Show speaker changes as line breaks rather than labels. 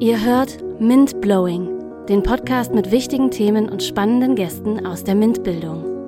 Ihr hört Mint Blowing, den Podcast mit wichtigen Themen und spannenden Gästen aus der MINT-Bildung.